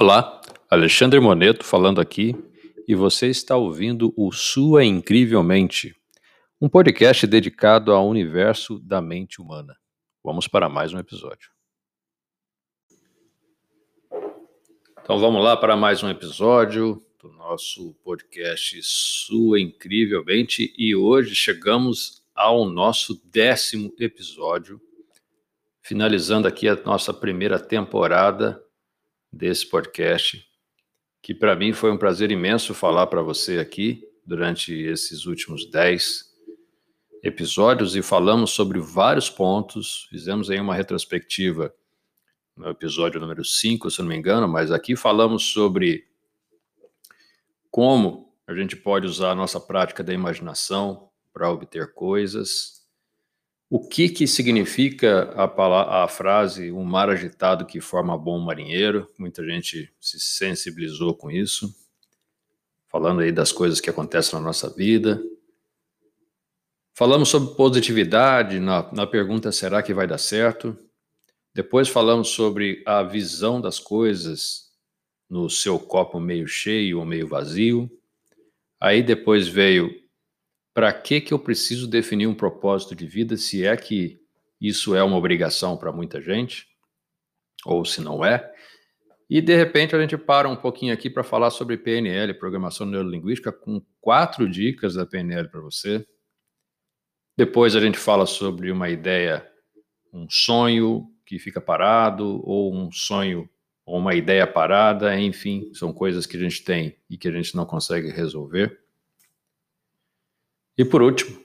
Olá, Alexandre Moneto falando aqui e você está ouvindo o Sua Incrivelmente, um podcast dedicado ao universo da mente humana. Vamos para mais um episódio. Então vamos lá para mais um episódio do nosso podcast Sua Incrivelmente e hoje chegamos ao nosso décimo episódio, finalizando aqui a nossa primeira temporada desse podcast, que para mim foi um prazer imenso falar para você aqui durante esses últimos dez episódios e falamos sobre vários pontos, fizemos aí uma retrospectiva no episódio número 5, se não me engano, mas aqui falamos sobre como a gente pode usar a nossa prática da imaginação para obter coisas, o que, que significa a, a frase um mar agitado que forma bom marinheiro? Muita gente se sensibilizou com isso, falando aí das coisas que acontecem na nossa vida. Falamos sobre positividade na, na pergunta será que vai dar certo? Depois falamos sobre a visão das coisas no seu copo meio cheio ou meio vazio. Aí depois veio para que, que eu preciso definir um propósito de vida, se é que isso é uma obrigação para muita gente, ou se não é. E de repente a gente para um pouquinho aqui para falar sobre PNL, Programação Neurolinguística, com quatro dicas da PNL para você. Depois a gente fala sobre uma ideia, um sonho que fica parado, ou um sonho ou uma ideia parada, enfim, são coisas que a gente tem e que a gente não consegue resolver. E por último,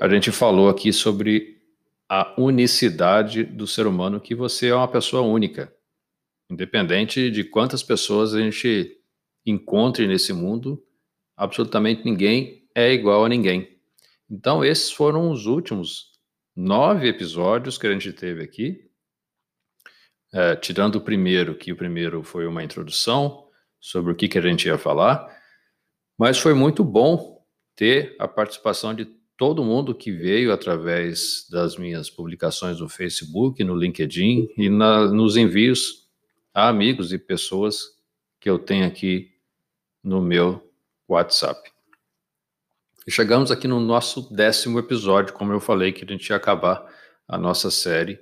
a gente falou aqui sobre a unicidade do ser humano, que você é uma pessoa única. Independente de quantas pessoas a gente encontre nesse mundo, absolutamente ninguém é igual a ninguém. Então, esses foram os últimos nove episódios que a gente teve aqui. É, tirando o primeiro, que o primeiro foi uma introdução sobre o que, que a gente ia falar, mas foi muito bom ter a participação de todo mundo que veio através das minhas publicações no Facebook, no LinkedIn e na, nos envios a amigos e pessoas que eu tenho aqui no meu WhatsApp. E chegamos aqui no nosso décimo episódio, como eu falei que a gente ia acabar a nossa série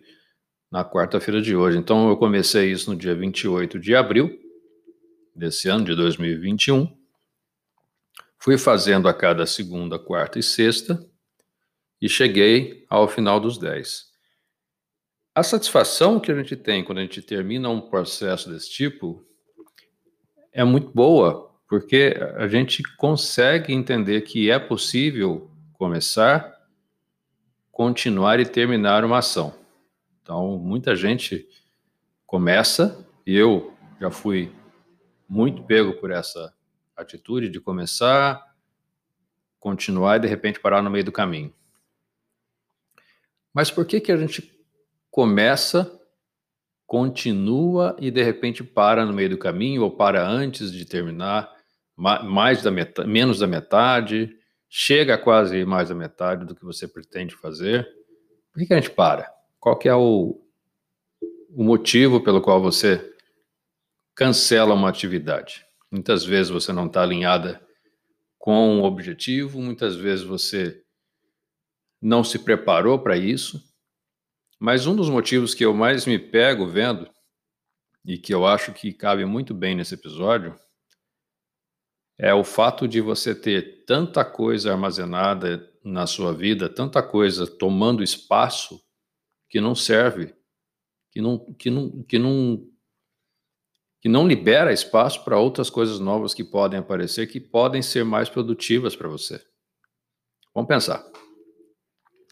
na quarta-feira de hoje. Então eu comecei isso no dia 28 de abril desse ano de 2021 Fui fazendo a cada segunda, quarta e sexta e cheguei ao final dos dez. A satisfação que a gente tem quando a gente termina um processo desse tipo é muito boa, porque a gente consegue entender que é possível começar, continuar e terminar uma ação. Então, muita gente começa, e eu já fui muito pego por essa atitude de começar, continuar e de repente parar no meio do caminho. Mas por que que a gente começa, continua e de repente para no meio do caminho ou para antes de terminar, mais da metade, menos da metade, chega a quase mais da metade do que você pretende fazer? Por que, que a gente para? Qual que é o, o motivo pelo qual você cancela uma atividade? Muitas vezes você não está alinhada com o objetivo, muitas vezes você não se preparou para isso. Mas um dos motivos que eu mais me pego vendo, e que eu acho que cabe muito bem nesse episódio, é o fato de você ter tanta coisa armazenada na sua vida, tanta coisa tomando espaço que não serve, que não, que não, que não que não libera espaço para outras coisas novas que podem aparecer, que podem ser mais produtivas para você. Vamos pensar.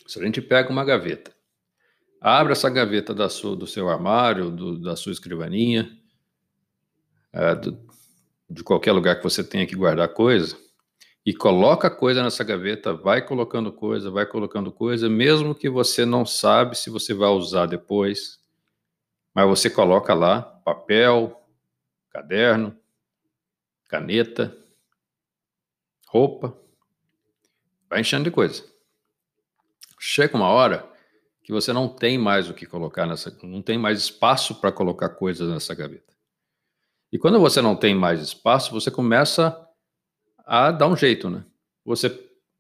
Se a gente pega uma gaveta, abre essa gaveta da sua, do seu armário, do, da sua escrivaninha, é, do, de qualquer lugar que você tenha que guardar coisa, e coloca coisa nessa gaveta, vai colocando coisa, vai colocando coisa, mesmo que você não sabe se você vai usar depois, mas você coloca lá papel, caderno, caneta, roupa, vai enchendo de coisa. Chega uma hora que você não tem mais o que colocar nessa, não tem mais espaço para colocar coisas nessa gaveta. E quando você não tem mais espaço, você começa a dar um jeito, né? Você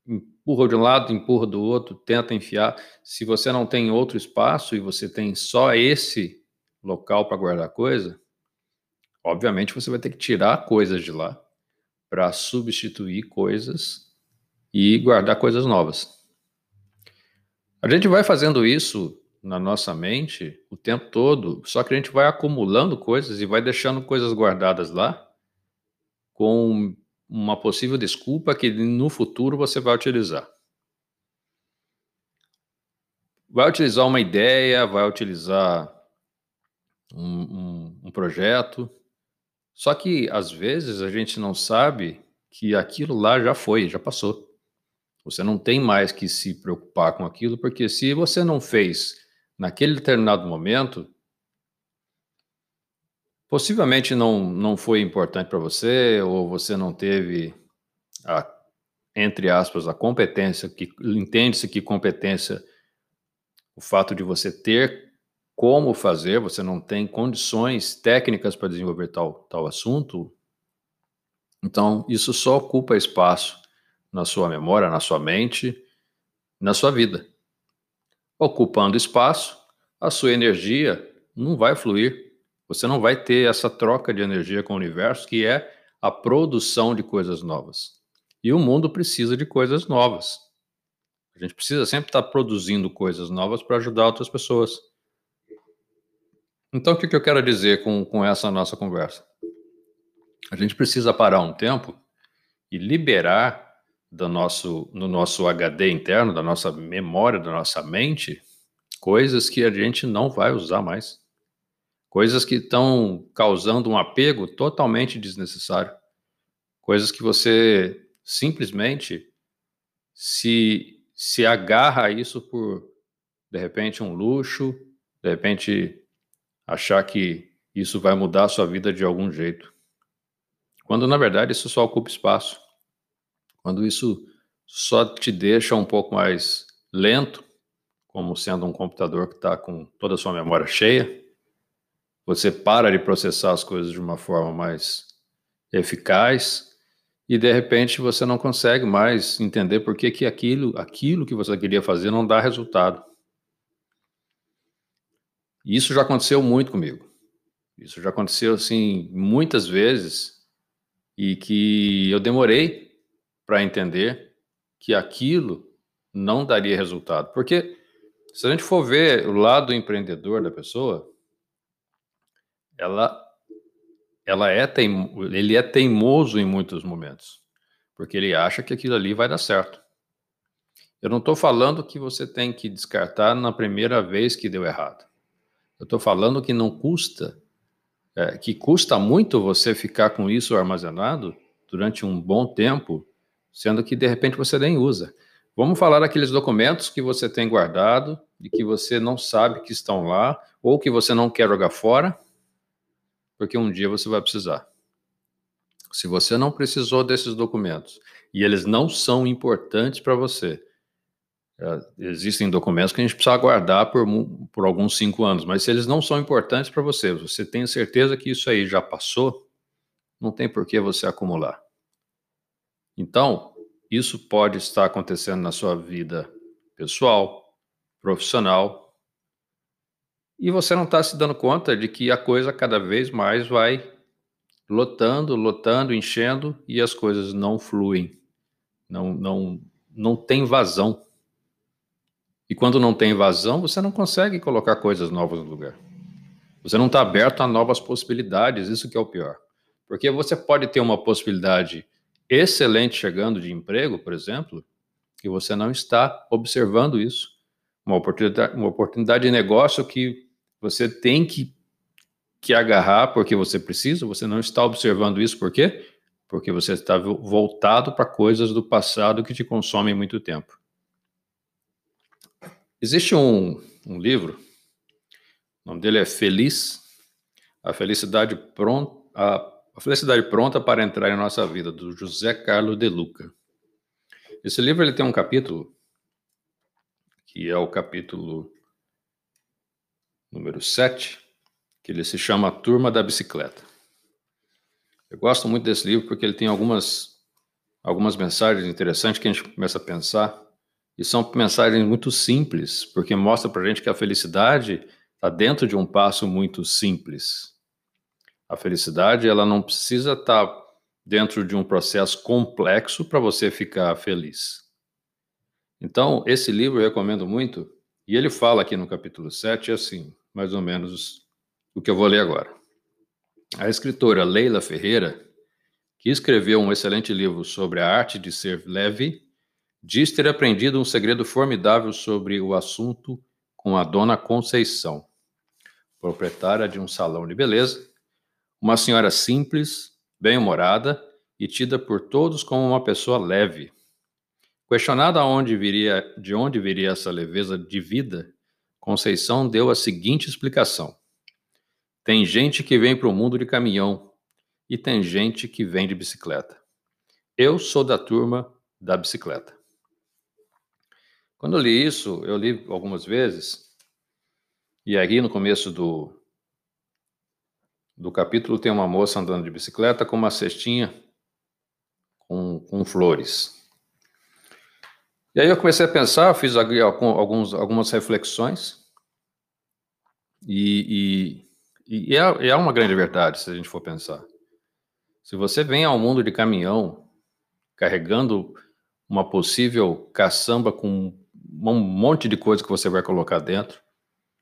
empurra de um lado, empurra do outro, tenta enfiar. Se você não tem outro espaço e você tem só esse local para guardar coisa, obviamente você vai ter que tirar coisas de lá para substituir coisas e guardar coisas novas. A gente vai fazendo isso na nossa mente o tempo todo, só que a gente vai acumulando coisas e vai deixando coisas guardadas lá com uma possível desculpa que no futuro você vai utilizar. Vai utilizar uma ideia, vai utilizar um, um, um projeto, só que às vezes a gente não sabe que aquilo lá já foi, já passou. Você não tem mais que se preocupar com aquilo, porque se você não fez naquele determinado momento, possivelmente não, não foi importante para você, ou você não teve, a, entre aspas, a competência, que entende-se que competência, o fato de você ter como fazer, você não tem condições técnicas para desenvolver tal, tal assunto, então isso só ocupa espaço na sua memória, na sua mente, na sua vida. Ocupando espaço, a sua energia não vai fluir. Você não vai ter essa troca de energia com o universo, que é a produção de coisas novas. E o mundo precisa de coisas novas. A gente precisa sempre estar produzindo coisas novas para ajudar outras pessoas. Então, o que, eu quero dizer com, com essa nossa conversa? A gente precisa parar um tempo e liberar do nosso, no nosso HD interno, da nossa memória, da nossa mente, coisas que a gente não vai usar mais. Coisas que estão causando um apego totalmente desnecessário. Coisas que você simplesmente se, se agarra a isso por, de repente, um luxo, de repente, achar que isso vai mudar a sua vida de algum jeito. Quando na verdade isso só ocupa espaço. Quando isso só te deixa um pouco mais lento, como sendo um computador que está com toda a sua memória cheia, você para de processar as coisas de uma forma mais eficaz e de repente você não consegue mais entender por que, que aquilo, aquilo que você queria fazer não dá resultado. Isso já aconteceu muito comigo. Isso já aconteceu assim muitas vezes e que eu demorei para entender que aquilo não daria resultado. Porque se a gente for ver o lado empreendedor da pessoa, ela ela é ele é teimoso em muitos momentos, porque ele acha que aquilo ali vai dar certo. Eu não estou falando que você tem que descartar na primeira vez que deu errado. Eu estou falando que não custa, é, que custa muito você ficar com isso armazenado durante um bom tempo, sendo que de repente você nem usa. Vamos falar daqueles documentos que você tem guardado e que você não sabe que estão lá ou que você não quer jogar fora, porque um dia você vai precisar. Se você não precisou desses documentos e eles não são importantes para você, existem documentos que a gente precisa guardar por, por alguns cinco anos, mas se eles não são importantes para você, você tem certeza que isso aí já passou, não tem por que você acumular. Então, isso pode estar acontecendo na sua vida pessoal, profissional, e você não está se dando conta de que a coisa cada vez mais vai lotando, lotando, enchendo e as coisas não fluem, não, não, não tem vazão. E quando não tem vazão, você não consegue colocar coisas novas no lugar. Você não está aberto a novas possibilidades, isso que é o pior. Porque você pode ter uma possibilidade excelente chegando de emprego, por exemplo, e você não está observando isso. Uma oportunidade, uma oportunidade de negócio que você tem que, que agarrar porque você precisa, você não está observando isso, por quê? Porque você está voltado para coisas do passado que te consomem muito tempo. Existe um, um livro, o nome dele é Feliz, a felicidade pronta, a, a felicidade pronta para entrar em nossa vida, do José Carlos de Luca. Esse livro ele tem um capítulo que é o capítulo número 7, que ele se chama Turma da Bicicleta. Eu gosto muito desse livro porque ele tem algumas, algumas mensagens interessantes que a gente começa a pensar. E são mensagens muito simples, porque mostra para gente que a felicidade está dentro de um passo muito simples. A felicidade ela não precisa estar tá dentro de um processo complexo para você ficar feliz. Então, esse livro eu recomendo muito, e ele fala aqui no capítulo 7 assim, mais ou menos o que eu vou ler agora. A escritora Leila Ferreira, que escreveu um excelente livro sobre a arte de ser leve, diz ter aprendido um segredo formidável sobre o assunto com a dona Conceição, proprietária de um salão de beleza, uma senhora simples, bem-humorada e tida por todos como uma pessoa leve. Questionada onde viria, de onde viria essa leveza de vida, Conceição deu a seguinte explicação: Tem gente que vem para o mundo de caminhão e tem gente que vem de bicicleta. Eu sou da turma da bicicleta. Quando eu li isso, eu li algumas vezes, e aí no começo do, do capítulo tem uma moça andando de bicicleta com uma cestinha com, com flores. E aí eu comecei a pensar, fiz alguns, algumas reflexões, e, e, e é, é uma grande verdade, se a gente for pensar. Se você vem ao mundo de caminhão carregando uma possível caçamba com um monte de coisa que você vai colocar dentro,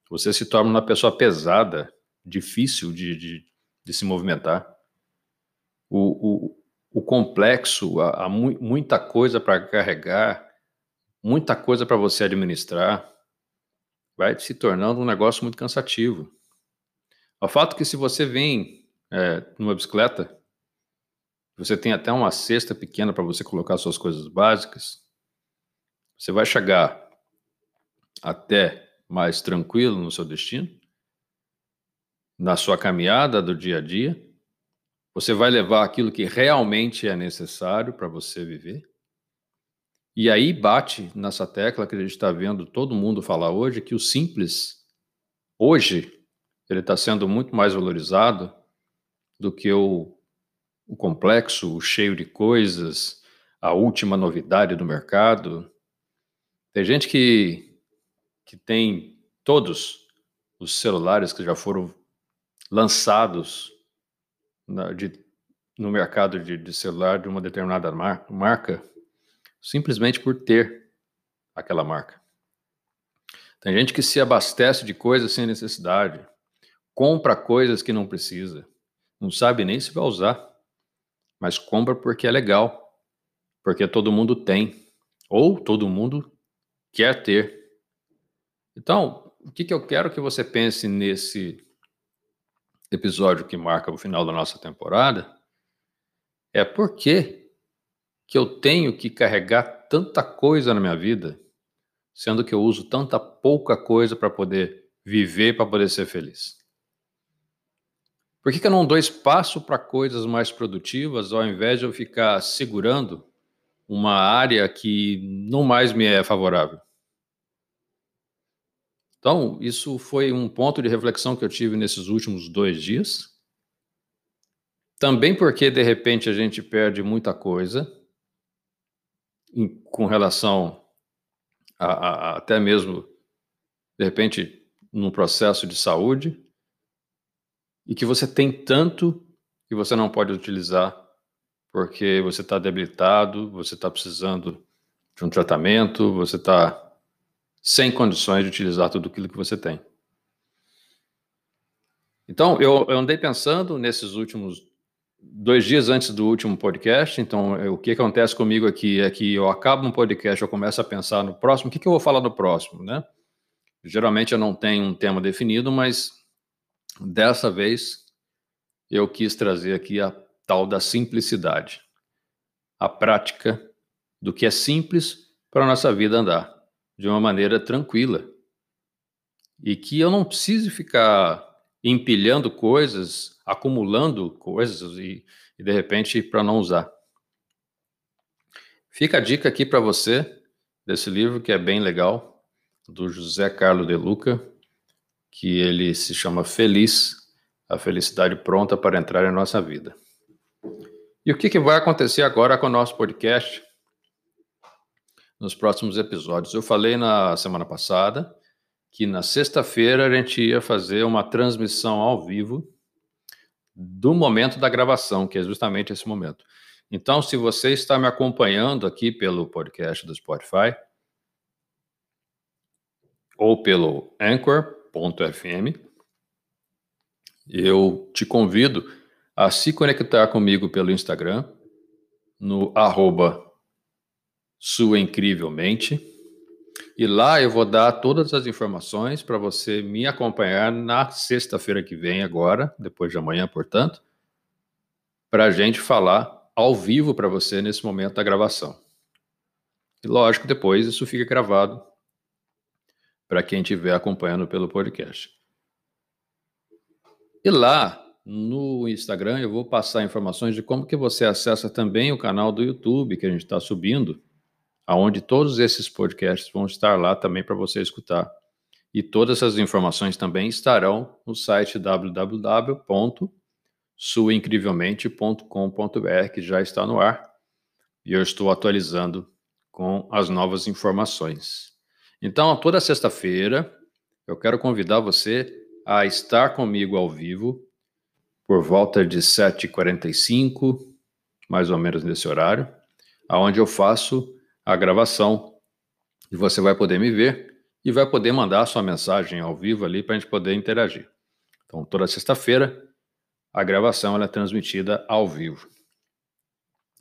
você se torna uma pessoa pesada, difícil de, de, de se movimentar. O, o, o complexo, há, há muita coisa para carregar, muita coisa para você administrar, vai se tornando um negócio muito cansativo. O fato que se você vem é, numa bicicleta, você tem até uma cesta pequena para você colocar suas coisas básicas, você vai chegar até mais tranquilo no seu destino, na sua caminhada do dia a dia, você vai levar aquilo que realmente é necessário para você viver. E aí bate nessa tecla que a gente está vendo todo mundo falar hoje, que o simples, hoje, ele está sendo muito mais valorizado do que o, o complexo, o cheio de coisas, a última novidade do mercado. Tem gente que, que tem todos os celulares que já foram lançados na, de, no mercado de, de, celular de uma determinada mar, marca simplesmente por ter aquela marca. Tem gente que se abastece de coisas sem necessidade, compra coisas que não precisa, não sabe nem se vai usar, mas compra porque é legal, porque todo mundo tem, ou todo mundo quer ter. Então, o que, que eu quero que você pense nesse episódio que marca o final da nossa temporada é por que que eu tenho que carregar tanta coisa na minha vida, sendo que eu uso tanta pouca coisa para poder viver, para poder ser feliz? Por que, que eu não dou espaço para coisas mais produtivas ao invés de eu ficar segurando uma área que não mais me é favorável? Então, isso foi um ponto de reflexão que eu tive nesses últimos dois dias. Também porque, de repente, a gente perde muita coisa em, com relação a, a, até mesmo, de repente, num processo de saúde, e que você tem tanto que você não pode utilizar porque você está debilitado, você está precisando de um tratamento, você está sem condições de utilizar tudo aquilo que você tem. Então, eu, eu andei pensando nesses últimos dois dias antes do último podcast. Então, eu, o que acontece comigo aqui é que eu acabo um podcast, eu começo a pensar no próximo. O que, que eu vou falar no próximo, né? Geralmente eu não tenho um tema definido, mas dessa vez eu quis trazer aqui a tal da simplicidade, a prática do que é simples para a nossa vida andar de uma maneira tranquila e que eu não precise ficar empilhando coisas, acumulando coisas e, e de repente para não usar. Fica a dica aqui para você desse livro que é bem legal, do José Carlos de Luca, que ele se chama Feliz, a felicidade pronta para entrar em nossa vida. E o que, que vai acontecer agora com o nosso podcast nos próximos episódios? Eu falei na semana passada que na sexta-feira a gente ia fazer uma transmissão ao vivo do momento da gravação, que é justamente esse momento. Então, se você está me acompanhando aqui pelo podcast do Spotify ou pelo Anchor.fm, eu te convido a se conectar comigo pelo Instagram, no arroba suincrivelmente. E lá eu vou dar todas as informações para você me acompanhar na sexta-feira que vem, agora, depois de amanhã, portanto, para a gente falar ao vivo para você nesse momento da gravação. E lógico, depois isso fica gravado para quem estiver acompanhando pelo podcast. E lá no Instagram eu vou passar informações de como que você acessa também o canal do YouTube que a gente está subindo, aonde todos esses podcasts vão estar lá também para você escutar. E todas essas informações também estarão no site www.suincrivelmente.com.br, que já está no ar, e eu estou atualizando com as novas informações. Então, toda sexta-feira, eu quero convidar você a estar comigo ao vivo por volta de 7h45, mais ou menos nesse horário, aonde eu faço a gravação e você vai poder me ver e vai poder mandar sua mensagem ao vivo ali para a gente poder interagir. Então, toda sexta-feira, a gravação é transmitida ao vivo.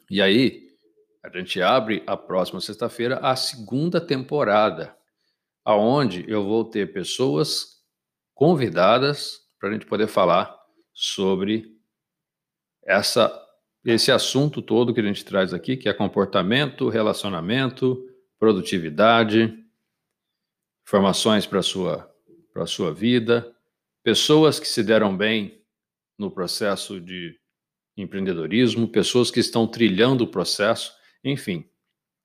E aí, a gente abre a próxima sexta-feira a segunda temporada, aonde eu vou ter pessoas convidadas para a gente poder falar sobre essa, esse assunto todo que a gente traz aqui, que é comportamento, relacionamento, produtividade, informações para a sua, a sua vida, pessoas que se deram bem no processo de empreendedorismo, pessoas que estão trilhando o processo, enfim,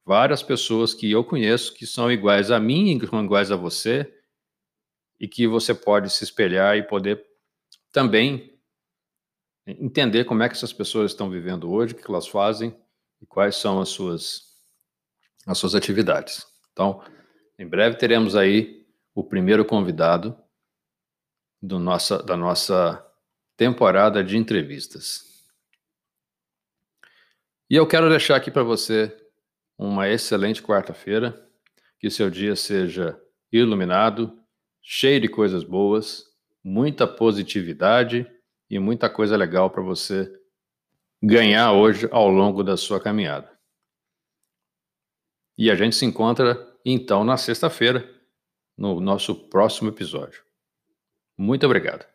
várias pessoas que eu conheço que são iguais a mim e são iguais a você e que você pode se espelhar e poder também entender como é que essas pessoas estão vivendo hoje, o que elas fazem e quais são as suas as suas atividades. Então, em breve teremos aí o primeiro convidado do nossa, da nossa temporada de entrevistas. E eu quero deixar aqui para você uma excelente quarta-feira, que seu dia seja iluminado, cheio de coisas boas, muita positividade e muita coisa legal para você ganhar hoje ao longo da sua caminhada. E a gente se encontra então na sexta-feira no nosso próximo episódio. Muito obrigado.